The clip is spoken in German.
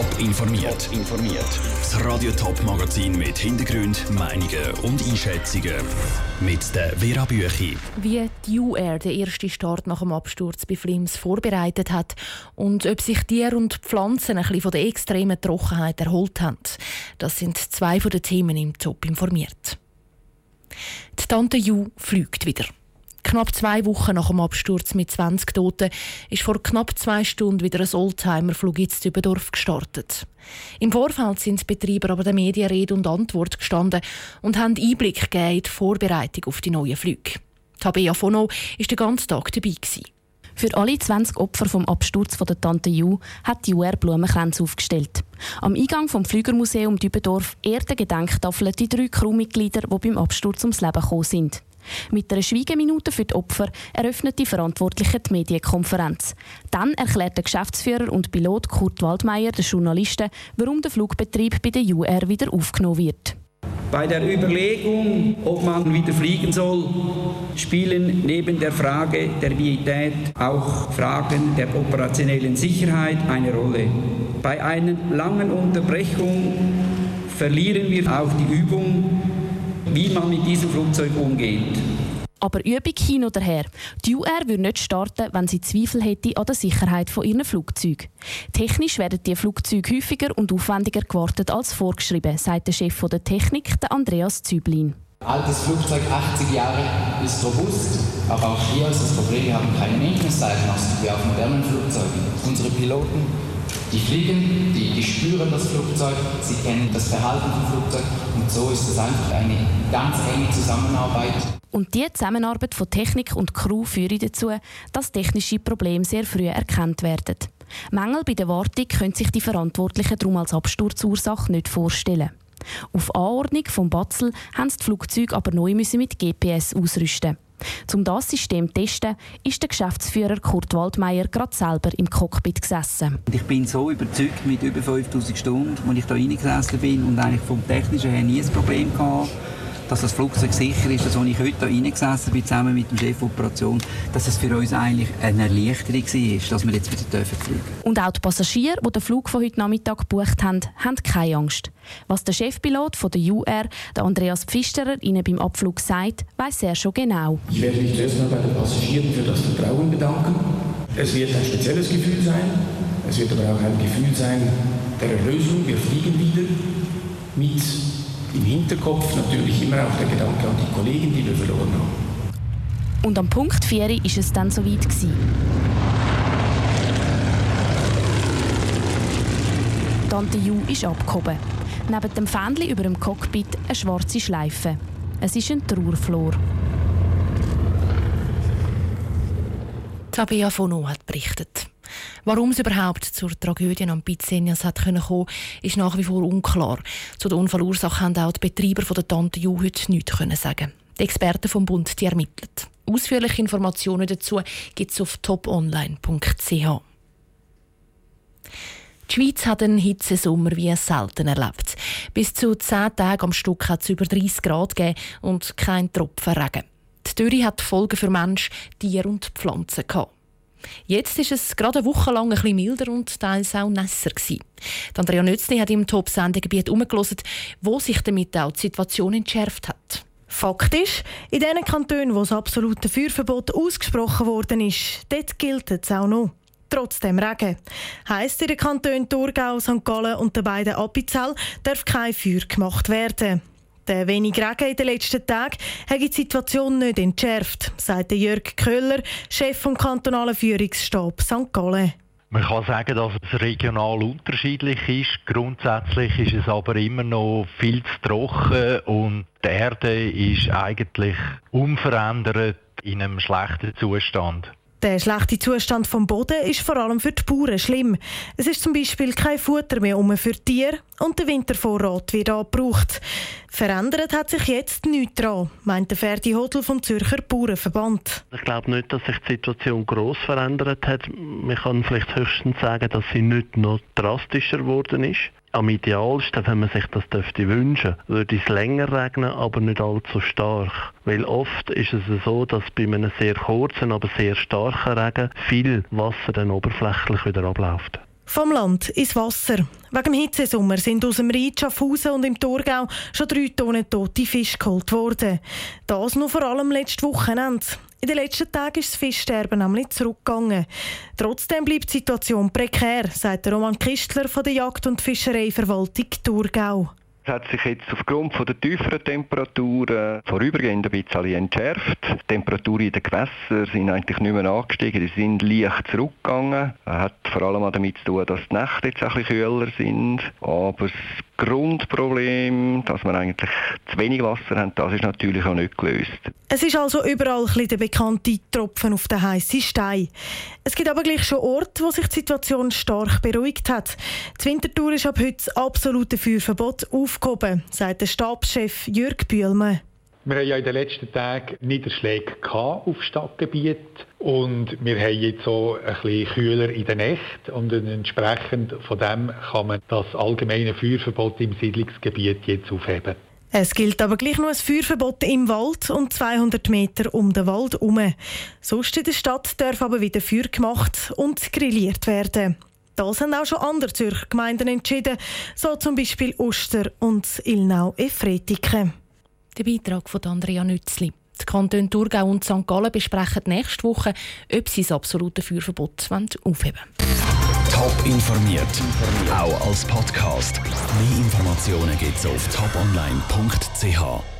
Top informiert. informiert. Das Radio Top Magazin mit Hintergrund, Meinungen und Einschätzungen mit der Vera Büchi. Wie die UR den ersten Start nach dem Absturz bei Flims vorbereitet hat und ob sich Tiere und Pflanzen ein bisschen von der extremen Trockenheit erholt haben. Das sind zwei von den Themen im Top informiert. Die Tante Ju fliegt wieder. Knapp zwei Wochen nach dem Absturz mit 20 Toten ist vor knapp zwei Stunden wieder ein Oldtimer-Flug ins Dübendorf gestartet. Im Vorfeld sind die Betreiber aber der Medien Rede und Antwort gestanden und haben Einblick gegeben in die Vorbereitung auf die neuen Flüge. Tabea Fono war den ganzen Tag dabei. Gewesen. Für alle 20 Opfer vom Absturz von der Tante Ju hat die UR Blumenkränze aufgestellt. Am Eingang vom Flügermuseum Dübendorf erden Gedenktafeln die drei Crewmitglieder, die beim Absturz ums Leben gekommen sind. Mit einer Schweigeminute für die Opfer eröffnet die Verantwortliche die Medienkonferenz. Dann erklärt der Geschäftsführer und Pilot Kurt Waldmeier den Journalisten, warum der Flugbetrieb bei der UR wieder aufgenommen wird. Bei der Überlegung, ob man wieder fliegen soll, spielen neben der Frage der Vietät auch Fragen der operationellen Sicherheit eine Rolle. Bei einer langen Unterbrechung verlieren wir auch die Übung, wie man mit diesem Flugzeug umgeht. Aber Übung hin oder her. Die UR würde nicht starten, wenn sie Zweifel hätte an der Sicherheit von ihren Flugzeugen. Technisch werden die Flugzeuge häufiger und aufwendiger gewartet als vorgeschrieben, sagt der Chef der Technik, Andreas Züblin. Altes Flugzeug, 80 Jahre, ist robust. Aber auch hier ist das Problem, wir haben keine Maintenance-Diagnostik wie auf modernen Flugzeugen. Unsere Piloten die fliegen, die, die spüren das Flugzeug, sie kennen das Verhalten vom Flugzeug und so ist es einfach eine ganz enge Zusammenarbeit. Und die Zusammenarbeit von Technik und Crew führt dazu, dass technische Probleme sehr früh erkannt werden. Mängel bei der Wartung können sich die Verantwortlichen darum als Absturzursache nicht vorstellen. Auf Anordnung vom Batzel haben die Flugzeuge aber neu mit GPS ausrüsten. Um das System zu testen, ist der Geschäftsführer Kurt Waldmeier gerade selber im Cockpit gesessen. Ich bin so überzeugt mit über 5000 Stunden, als ich da reingesessen bin und eigentlich vom Technischen her nie ein Problem hatte dass das Flugzeug sicher ist, dass als ich heute hier reingesessen bin, zusammen mit dem Chef Operation, dass es für uns eigentlich eine Erleichterung war, dass wir jetzt wieder fliegen dürfen Und auch die Passagiere, die den Flug von heute Nachmittag gebucht haben, haben keine Angst. Was der Chefpilot von der UR, der Andreas Pfisterer, Ihnen beim Abflug sagt, weiß er schon genau. Ich werde mich zuerst mal bei den Passagieren für das Vertrauen bedanken. Es wird ein spezielles Gefühl sein. Es wird aber auch ein Gefühl sein der Erlösung. Wir fliegen wieder mit im Hinterkopf natürlich immer auch der Gedanke an die Kollegen, die wir verloren haben. Und am Punkt 4 ist es dann soweit gewesen. Tante Ju ist abgehoben. Neben dem Fähnchen über dem Cockpit eine schwarze Schleife. Es ist ein Trauerflor. Tabea Fono hat berichtet. Warum es überhaupt zur Tragödie am Pizzenias hat kommen, ist nach wie vor unklar. Zu der Unfallursache haben auch die Betreiber von der Tante Ju heute nichts können sagen. Die Experten vom Bund die ermitteln. Ausführliche Informationen dazu gibt es auf toponline.ch. Die Schweiz hat einen Hitzesommer wie selten erlebt. Bis zu zehn Tagen am Stück hat es über 30 Grad gegeben und kein Tropfen Regen. Die Dürre hat Folgen für Mensch, Tier und Pflanzen gehabt. Jetzt ist es gerade eine Woche lang ein bisschen milder und teils auch nässer gewesen. Andrea Nützli hat im Top-Sendegebiet umgelesen, wo sich damit auch die Situation entschärft hat. Fakt ist, in den Kantonen, wo das absolute Feuerverbot ausgesprochen worden ist, dort gilt es auch noch. Trotzdem Regen. Heisst in den Kantonen Thurgau, St. Gallen und den beiden Appenzell darf kein Feuer gemacht werden. Der wenig Regen in den letzten Tagen hat die Situation nicht entschärft, sagt Jörg Köhler, Chef vom kantonalen Führungsstab St. Gallen. Man kann sagen, dass es regional unterschiedlich ist. Grundsätzlich ist es aber immer noch viel zu trocken und die Erde ist eigentlich unverändert in einem schlechten Zustand. Der schlechte Zustand vom Boden ist vor allem für die Bauern schlimm. Es ist zum Beispiel kein Futter mehr um für Tiere und der Wintervorrat wird angebraucht. Verändert hat sich jetzt nichts daran, meint der Ferdi Hodl vom Zürcher Bauernverband. Ich glaube nicht, dass sich die Situation gross verändert hat. Man kann vielleicht höchstens sagen, dass sie nicht noch drastischer geworden ist. Am idealsten, wenn man sich das dürfte wünschen, würde es länger regnen, aber nicht allzu stark. Weil oft ist es so, dass bei einem sehr kurzen, aber sehr starken Regen viel Wasser dann oberflächlich wieder abläuft. Vom Land ins Wasser. Wegen dem Hitzesommer sind aus dem Rhein, Schaffhausen und im Thurgau schon drei Tonnen tote Fische geholt worden. Das nur vor allem letztes Wochenende. In den letzten Tagen ist das Fischsterben nämlich zurückgegangen. Trotzdem bleibt die Situation prekär, sagt Roman Kistler von der Jagd- und Fischereiverwaltung Thurgau. Es hat sich jetzt aufgrund der tieferen Temperaturen vorübergehend ein bisschen entschärft. Die Temperaturen in den Gewässern sind eigentlich nicht mehr angestiegen, die sind leicht zurückgegangen. Das hat vor allem damit zu tun, dass die Nächte jetzt ein bisschen kühler sind. Aber das Grundproblem, dass wir eigentlich zu wenig Wasser haben, das ist natürlich auch nicht gelöst. Es ist also überall ein der bekannte Tropfen auf den heißen Stein. Es gibt aber gleich schon Orte, wo sich die Situation stark beruhigt hat. Die Wintertour ist ab heute das absolute Feuerverbot aufgehoben, sagt der Stabschef Jürg Bühlmann. Wir haben ja in den letzten Tagen Niederschläge auf Stadtgebiet und wir haben jetzt so ein bisschen kühler in der Nacht und entsprechend von dem kann man das allgemeine Feuerverbot im Siedlungsgebiet jetzt aufheben. Es gilt aber gleich nur ein Feuerverbot im Wald und 200 Meter um den Wald herum. Sonst in der Stadt darf aber wieder Feuer gemacht und grilliert werden. Das haben auch schon andere Zürcher Gemeinden entschieden, so zum Beispiel Oster und Ilnau-Efretiken. Der Beitrag von Andrea Nützli. Die Kantone Thurgau und St. Gallen besprechen nächste Woche, ob sie das absolute Feuerverbot aufheben wollen. Top informiert, auch als Podcast. Mehr Informationen gibt es auf toponline.ch.